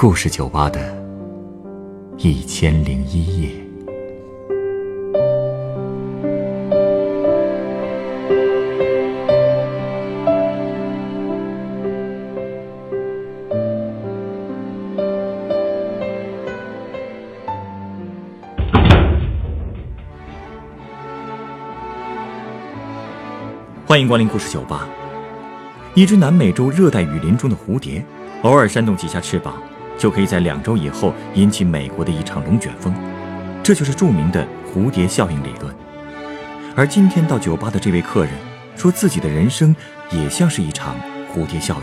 故事酒吧的一千零一夜。欢迎光临故事酒吧。一只南美洲热带雨林中的蝴蝶，偶尔扇动几下翅膀，就可以在两周以后引起美国的一场龙卷风，这就是著名的蝴蝶效应理论。而今天到酒吧的这位客人，说自己的人生也像是一场蝴蝶效应，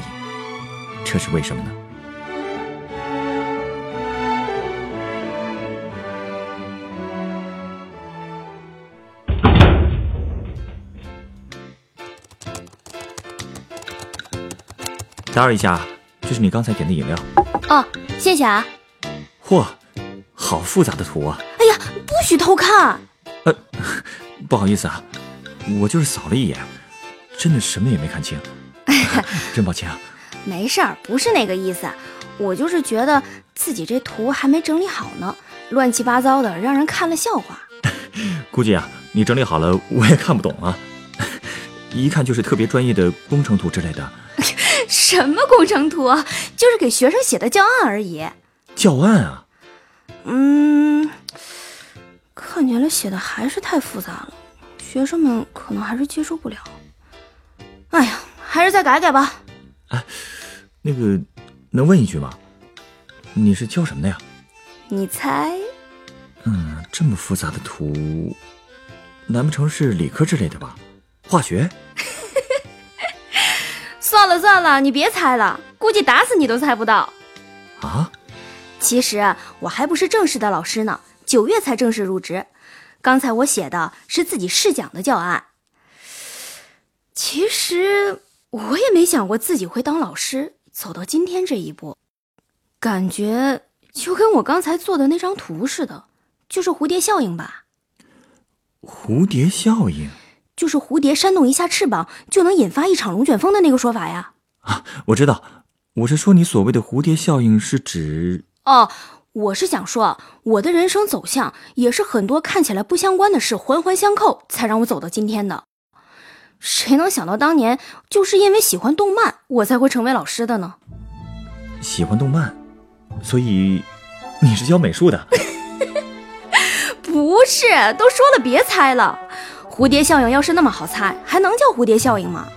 这是为什么呢？打扰一下，这是你刚才点的饮料。哦，谢谢啊。嚯，好复杂的图啊！哎呀，不许偷看。呃，不好意思啊，我就是扫了一眼，真的什么也没看清。真抱歉啊。没事儿，不是那个意思，我就是觉得自己这图还没整理好呢，乱七八糟的，让人看了笑话。估计啊，你整理好了我也看不懂啊，一看就是特别专业的工程图之类的。什么工程图？就是给学生写的教案而已。教案啊？嗯，看起来写的还是太复杂了，学生们可能还是接受不了。哎呀，还是再改改吧。哎，那个，能问一句吗？你是教什么的呀？你猜？嗯，这么复杂的图，难不成是理科之类的吧？化学？算了算了，你别猜了，估计打死你都猜不到。啊？其实我还不是正式的老师呢，九月才正式入职。刚才我写的是自己试讲的教案。其实我也没想过自己会当老师，走到今天这一步，感觉就跟我刚才做的那张图似的，就是蝴蝶效应吧？蝴蝶效应。就是蝴蝶扇动一下翅膀就能引发一场龙卷风的那个说法呀！啊，我知道，我是说你所谓的蝴蝶效应是指……哦，我是想说，我的人生走向也是很多看起来不相关的事环环相扣，才让我走到今天的。谁能想到当年就是因为喜欢动漫，我才会成为老师的呢？喜欢动漫，所以你是教美术的？不是，都说了别猜了。蝴蝶效应要是那么好猜，还能叫蝴蝶效应吗？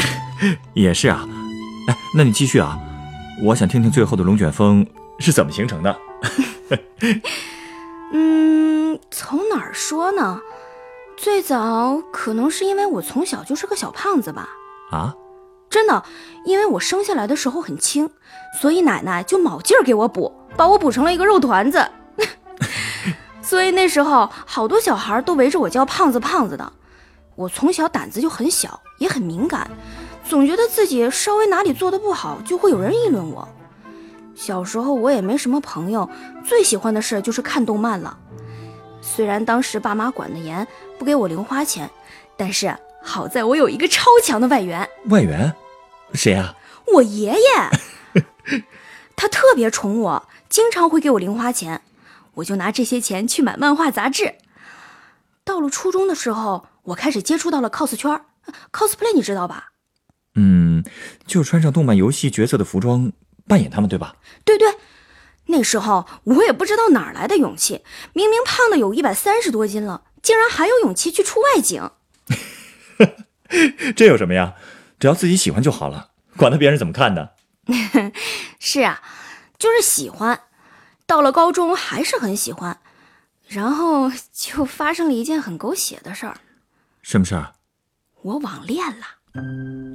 也是啊，哎，那你继续啊，我想听听最后的龙卷风是怎么形成的。嗯，从哪儿说呢？最早可能是因为我从小就是个小胖子吧。啊？真的，因为我生下来的时候很轻，所以奶奶就卯劲儿给我补，把我补成了一个肉团子。所以那时候好多小孩都围着我叫胖子胖子的，我从小胆子就很小，也很敏感，总觉得自己稍微哪里做的不好就会有人议论我。小时候我也没什么朋友，最喜欢的事就是看动漫了。虽然当时爸妈管得严，不给我零花钱，但是好在我有一个超强的外援。外援？谁啊？我爷爷，他特别宠我，经常会给我零花钱。我就拿这些钱去买漫画杂志。到了初中的时候，我开始接触到了 cos 圈，cosplay 你知道吧？嗯，就穿上动漫游戏角色的服装扮演他们，对吧？对对，那时候我也不知道哪来的勇气，明明胖的有一百三十多斤了，竟然还有勇气去出外景。这有什么呀？只要自己喜欢就好了，管他别人怎么看的。是啊，就是喜欢。到了高中还是很喜欢，然后就发生了一件很狗血的事儿。什么事儿？我网恋了。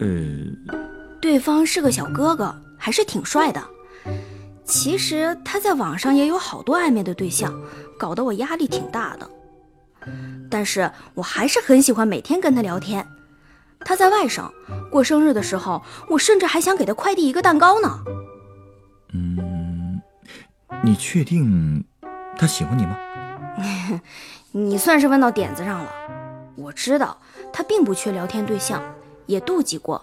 呃，对方是个小哥哥，还是挺帅的。其实他在网上也有好多暧昧的对象，搞得我压力挺大的。但是我还是很喜欢每天跟他聊天。他在外省过生日的时候，我甚至还想给他快递一个蛋糕呢。你确定他喜欢你吗？你算是问到点子上了。我知道他并不缺聊天对象，也妒忌过，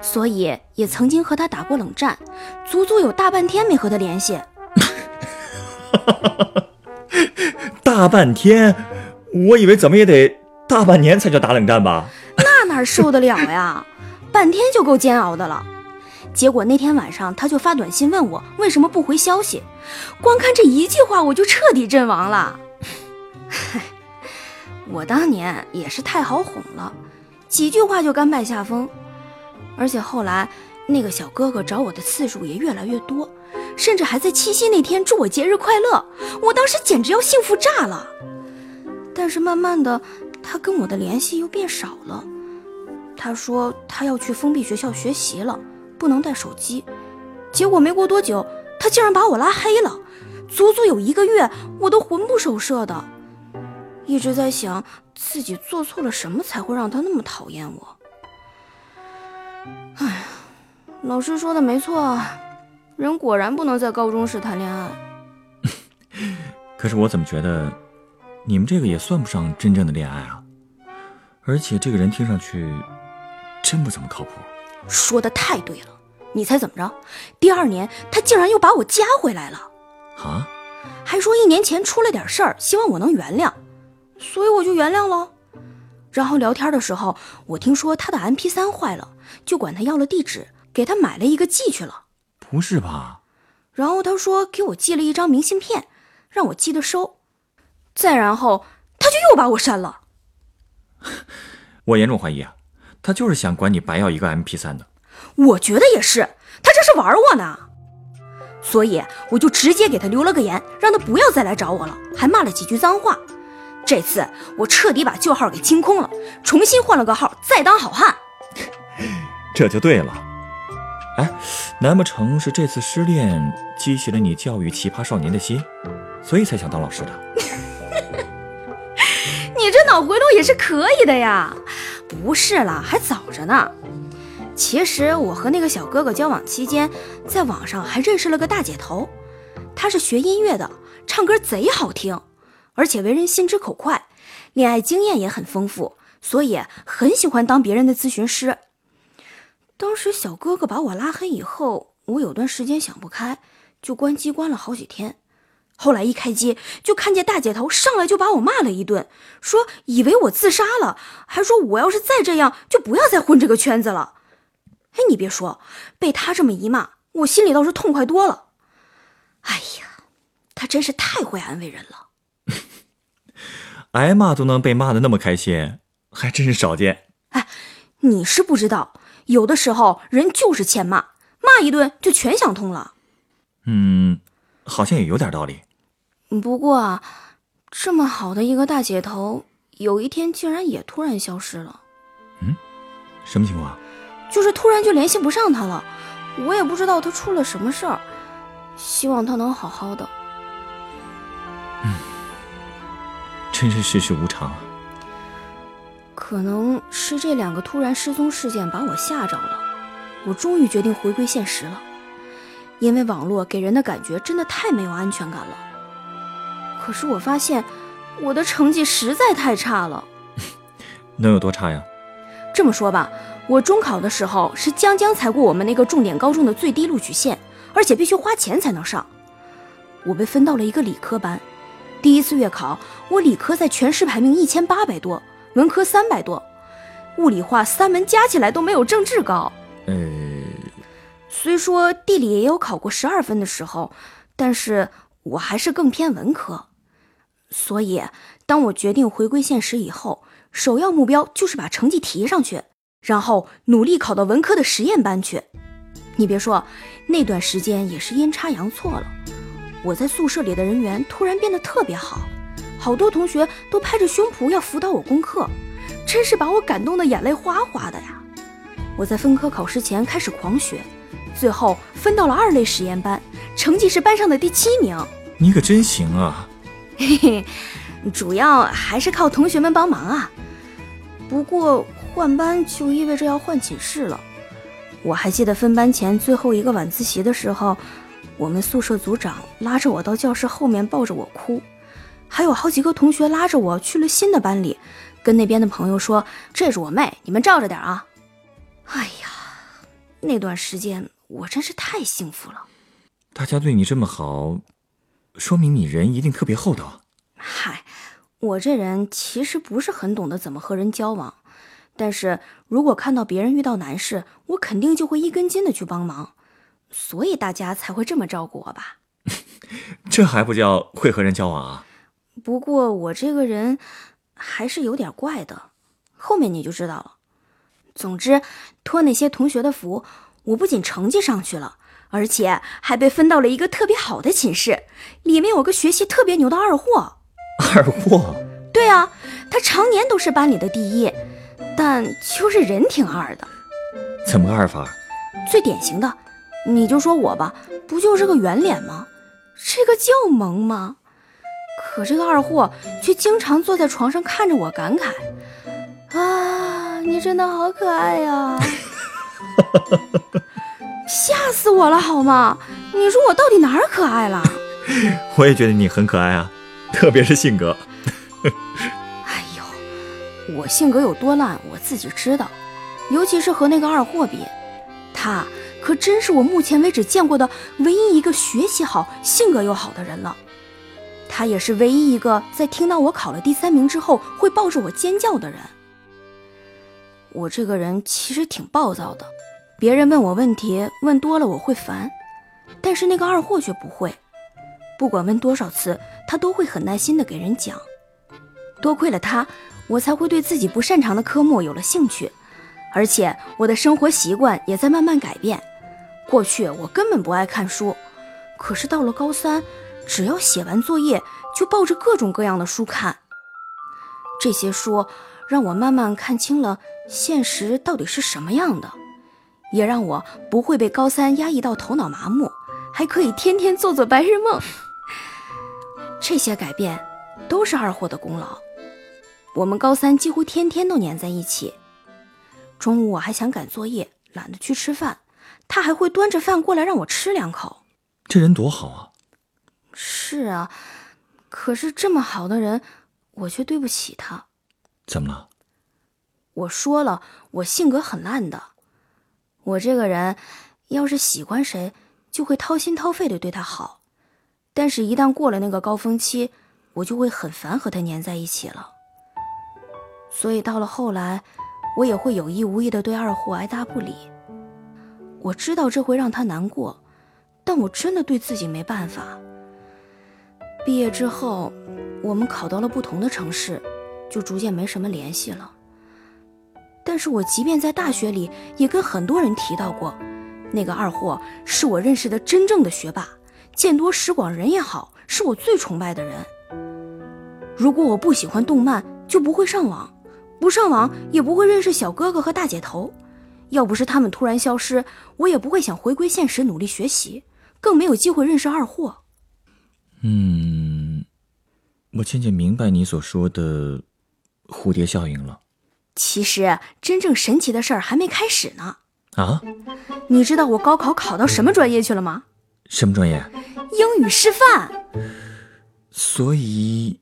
所以也曾经和他打过冷战，足足有大半天没和他联系。大半天，我以为怎么也得大半年才叫打冷战吧？那哪受得了呀？半天就够煎熬的了。结果那天晚上他就发短信问我为什么不回消息，光看这一句话我就彻底阵亡了。我当年也是太好哄了，几句话就甘拜下风。而且后来那个小哥哥找我的次数也越来越多，甚至还在七夕那天祝我节日快乐，我当时简直要幸福炸了。但是慢慢的，他跟我的联系又变少了。他说他要去封闭学校学习了。不能带手机，结果没过多久，他竟然把我拉黑了，足足有一个月，我都魂不守舍的，一直在想自己做错了什么才会让他那么讨厌我。哎呀，老师说的没错，人果然不能在高中时谈恋爱。可是我怎么觉得，你们这个也算不上真正的恋爱啊？而且这个人听上去，真不怎么靠谱。说的太对了。你猜怎么着？第二年他竟然又把我加回来了，啊？还说一年前出了点事儿，希望我能原谅，所以我就原谅了。然后聊天的时候，我听说他的 MP 三坏了，就管他要了地址，给他买了一个寄去了。不是吧？然后他说给我寄了一张明信片，让我记得收。再然后他就又把我删了。我严重怀疑啊，他就是想管你白要一个 MP 三的。我觉得也是，他这是玩我呢，所以我就直接给他留了个言，让他不要再来找我了，还骂了几句脏话。这次我彻底把旧号给清空了，重新换了个号，再当好汉。这就对了。哎，难不成是这次失恋激起了你教育奇葩少年的心，所以才想当老师的？你这脑回路也是可以的呀。不是啦，还早着呢。其实我和那个小哥哥交往期间，在网上还认识了个大姐头，她是学音乐的，唱歌贼好听，而且为人心直口快，恋爱经验也很丰富，所以很喜欢当别人的咨询师。当时小哥哥把我拉黑以后，我有段时间想不开，就关机关了好几天。后来一开机，就看见大姐头上来就把我骂了一顿，说以为我自杀了，还说我要是再这样，就不要再混这个圈子了。哎，你别说，被他这么一骂，我心里倒是痛快多了。哎呀，他真是太会安慰人了。挨骂都能被骂的那么开心，还真是少见。哎，你是不知道，有的时候人就是欠骂，骂一顿就全想通了。嗯，好像也有点道理。不过啊，这么好的一个大姐头，有一天竟然也突然消失了。嗯，什么情况？就是突然就联系不上他了，我也不知道他出了什么事儿，希望他能好好的。嗯，真是世事无常啊。可能是这两个突然失踪事件把我吓着了，我终于决定回归现实了，因为网络给人的感觉真的太没有安全感了。可是我发现我的成绩实在太差了。能有多差呀？这么说吧。我中考的时候是将将才过我们那个重点高中的最低录取线，而且必须花钱才能上。我被分到了一个理科班，第一次月考，我理科在全市排名一千八百多，文科三百多，物理化三门加起来都没有政治高。呃，虽说地理也有考过十二分的时候，但是我还是更偏文科。所以，当我决定回归现实以后，首要目标就是把成绩提上去。然后努力考到文科的实验班去。你别说，那段时间也是阴差阳错了。我在宿舍里的人缘突然变得特别好，好多同学都拍着胸脯要辅导我功课，真是把我感动的眼泪哗哗的呀。我在分科考试前开始狂学，最后分到了二类实验班，成绩是班上的第七名。你可真行啊！嘿嘿，主要还是靠同学们帮忙啊。不过。换班就意味着要换寝室了。我还记得分班前最后一个晚自习的时候，我们宿舍组长拉着我到教室后面抱着我哭，还有好几个同学拉着我去了新的班里，跟那边的朋友说：“这是我妹，你们罩着点啊。”哎呀，那段时间我真是太幸福了。大家对你这么好，说明你人一定特别厚道。嗨，我这人其实不是很懂得怎么和人交往，但是如果看到别人遇到难事，我肯定就会一根筋的去帮忙，所以大家才会这么照顾我吧。这还不叫会和人交往啊？不过我这个人还是有点怪的，后面你就知道了。总之，托那些同学的福，我不仅成绩上去了，而且还被分到了一个特别好的寝室，里面有个学习特别牛的二货。二货？对啊，他常年都是班里的第一，但就是人挺二的。怎么个二法？最典型的，你就说我吧，不就是个圆脸吗？这个叫萌吗？可这个二货却经常坐在床上看着我，感慨：“啊，你真的好可爱呀！” 吓死我了，好吗？你说我到底哪儿可爱了？我也觉得你很可爱啊，特别是性格。我性格有多烂，我自己知道。尤其是和那个二货比，他可真是我目前为止见过的唯一一个学习好、性格又好的人了。他也是唯一一个在听到我考了第三名之后会抱着我尖叫的人。我这个人其实挺暴躁的，别人问我问题问多了我会烦，但是那个二货却不会，不管问多少次，他都会很耐心的给人讲。多亏了他，我才会对自己不擅长的科目有了兴趣，而且我的生活习惯也在慢慢改变。过去我根本不爱看书，可是到了高三。只要写完作业，就抱着各种各样的书看。这些书让我慢慢看清了现实到底是什么样的，也让我不会被高三压抑到头脑麻木，还可以天天做做白日梦。这些改变都是二货的功劳。我们高三几乎天天都黏在一起。中午我还想赶作业，懒得去吃饭，他还会端着饭过来让我吃两口。这人多好啊！是啊，可是这么好的人，我却对不起他。怎么了？我说了，我性格很烂的。我这个人，要是喜欢谁，就会掏心掏肺的对他好。但是，一旦过了那个高峰期，我就会很烦和他黏在一起了。所以，到了后来，我也会有意无意的对二货爱答不理。我知道这会让他难过，但我真的对自己没办法。毕业之后，我们考到了不同的城市，就逐渐没什么联系了。但是我即便在大学里，也跟很多人提到过，那个二货是我认识的真正的学霸，见多识广，人也好，是我最崇拜的人。如果我不喜欢动漫，就不会上网，不上网也不会认识小哥哥和大姐头。要不是他们突然消失，我也不会想回归现实努力学习，更没有机会认识二货。嗯，我渐渐明白你所说的蝴蝶效应了。其实，真正神奇的事儿还没开始呢。啊？你知道我高考考到什么专业去了吗？什么专业？英语师范。所以，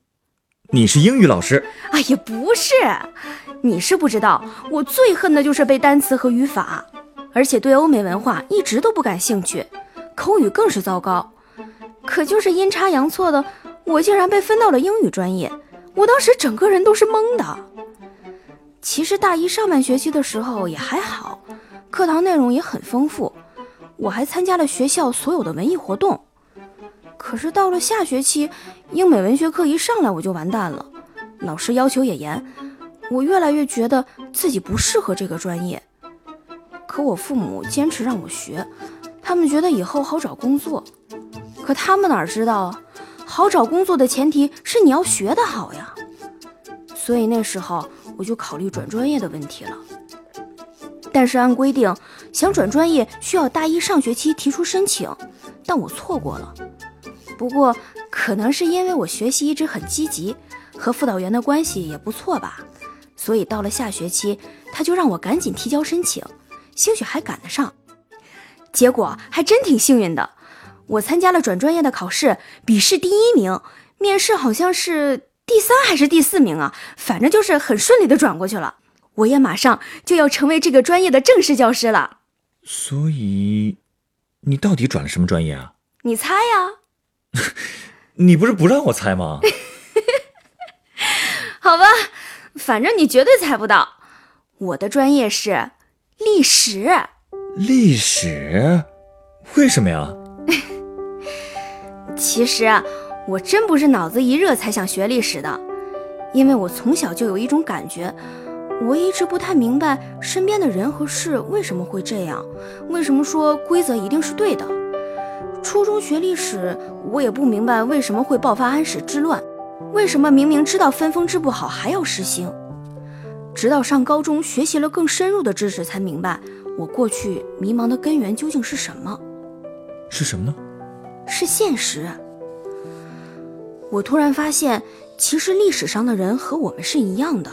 你是英语老师？哎呀，不是，你是不知道，我最恨的就是背单词和语法，而且对欧美文化一直都不感兴趣，口语更是糟糕。可就是阴差阳错的，我竟然被分到了英语专业。我当时整个人都是懵的。其实大一上半学期的时候也还好，课堂内容也很丰富，我还参加了学校所有的文艺活动。可是到了下学期，英美文学课一上来我就完蛋了，老师要求也严，我越来越觉得自己不适合这个专业。可我父母坚持让我学，他们觉得以后好找工作。可他们哪知道啊？好找工作的前提是你要学得好呀。所以那时候我就考虑转专业的问题了。但是按规定，想转专业需要大一上学期提出申请，但我错过了。不过可能是因为我学习一直很积极，和辅导员的关系也不错吧，所以到了下学期，他就让我赶紧提交申请，兴许还赶得上。结果还真挺幸运的。我参加了转专业的考试，笔试第一名，面试好像是第三还是第四名啊？反正就是很顺利的转过去了。我也马上就要成为这个专业的正式教师了。所以，你到底转了什么专业啊？你猜呀？你不是不让我猜吗？好吧，反正你绝对猜不到。我的专业是历史。历史？为什么呀？其实啊，我真不是脑子一热才想学历史的，因为我从小就有一种感觉。我一直不太明白身边的人和事为什么会这样，为什么说规则一定是对的。初中学历史，我也不明白为什么会爆发安史之乱，为什么明明知道分封制不好还要实行。直到上高中学习了更深入的知识，才明白我过去迷茫的根源究竟是什么。是什么呢？是现实。我突然发现，其实历史上的人和我们是一样的。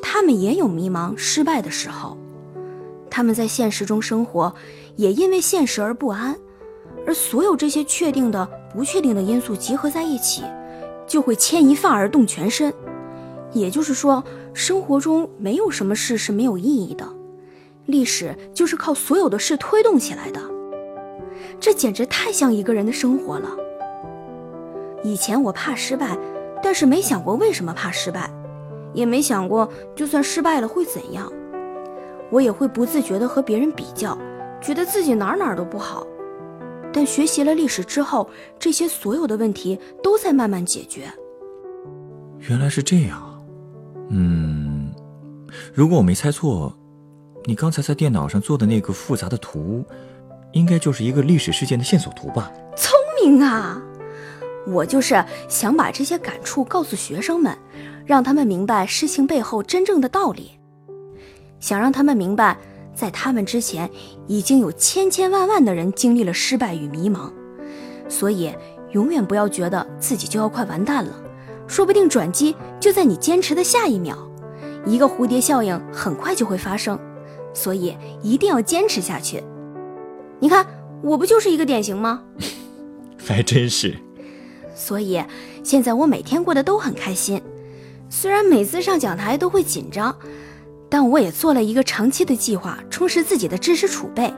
他们也有迷茫、失败的时候，他们在现实中生活，也因为现实而不安，而所有这些确定的、不确定的因素集合在一起，就会牵一发而动全身。也就是说，生活中没有什么事是没有意义的，历史就是靠所有的事推动起来的。这简直太像一个人的生活了。以前我怕失败，但是没想过为什么怕失败。也没想过，就算失败了会怎样。我也会不自觉地和别人比较，觉得自己哪哪都不好。但学习了历史之后，这些所有的问题都在慢慢解决。原来是这样，嗯，如果我没猜错，你刚才在电脑上做的那个复杂的图，应该就是一个历史事件的线索图吧？聪明啊！我就是想把这些感触告诉学生们。让他们明白事情背后真正的道理，想让他们明白，在他们之前已经有千千万万的人经历了失败与迷茫，所以永远不要觉得自己就要快完蛋了，说不定转机就在你坚持的下一秒，一个蝴蝶效应很快就会发生，所以一定要坚持下去。你看，我不就是一个典型吗？还真是。所以现在我每天过得都很开心。虽然每次上讲台都会紧张，但我也做了一个长期的计划，充实自己的知识储备。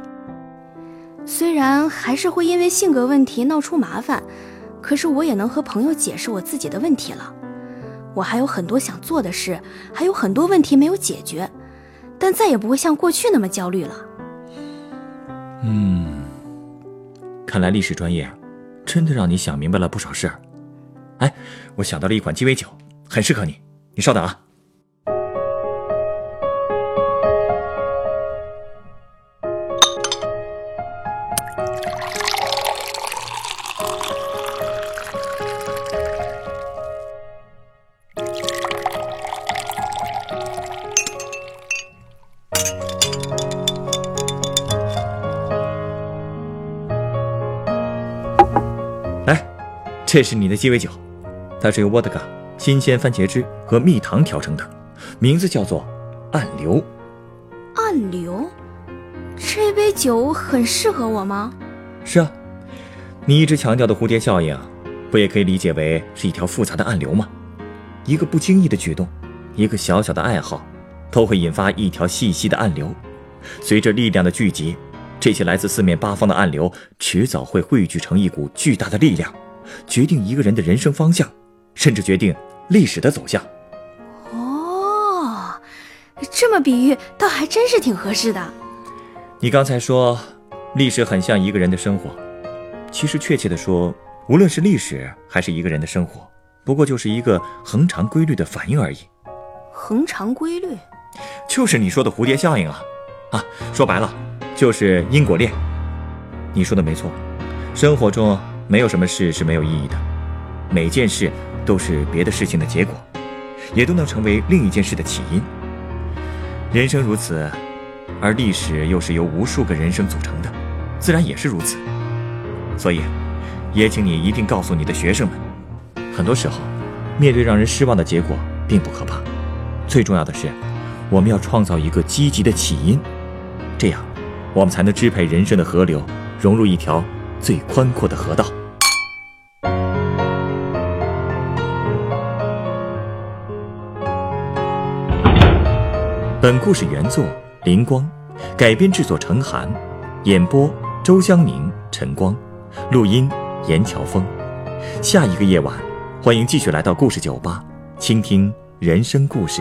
虽然还是会因为性格问题闹出麻烦，可是我也能和朋友解释我自己的问题了。我还有很多想做的事，还有很多问题没有解决，但再也不会像过去那么焦虑了。嗯，看来历史专业真的让你想明白了不少事儿。哎，我想到了一款鸡尾酒，很适合你。你稍等啊！这是你的鸡尾酒，它是由沃德嘎。新鲜番茄汁和蜜糖调成的，名字叫做“暗流”。暗流，这杯酒很适合我吗？是啊，你一直强调的蝴蝶效应，不也可以理解为是一条复杂的暗流吗？一个不经意的举动，一个小小的爱好，都会引发一条细细的暗流。随着力量的聚集，这些来自四面八方的暗流，迟早会汇聚成一股巨大的力量，决定一个人的人生方向。甚至决定历史的走向。哦，这么比喻倒还真是挺合适的。你刚才说，历史很像一个人的生活，其实确切的说，无论是历史还是一个人的生活，不过就是一个恒常规律的反应而已。恒常规律，就是你说的蝴蝶效应啊！啊，说白了，就是因果链。你说的没错，生活中没有什么事是没有意义的，每件事。都是别的事情的结果，也都能成为另一件事的起因。人生如此，而历史又是由无数个人生组成的，自然也是如此。所以，也请你一定告诉你的学生们，很多时候，面对让人失望的结果并不可怕，最重要的是，我们要创造一个积极的起因，这样，我们才能支配人生的河流，融入一条最宽阔的河道。本故事原作林光，改编制作陈寒，演播周香宁、陈光，录音严乔峰。下一个夜晚，欢迎继续来到故事酒吧，倾听人生故事。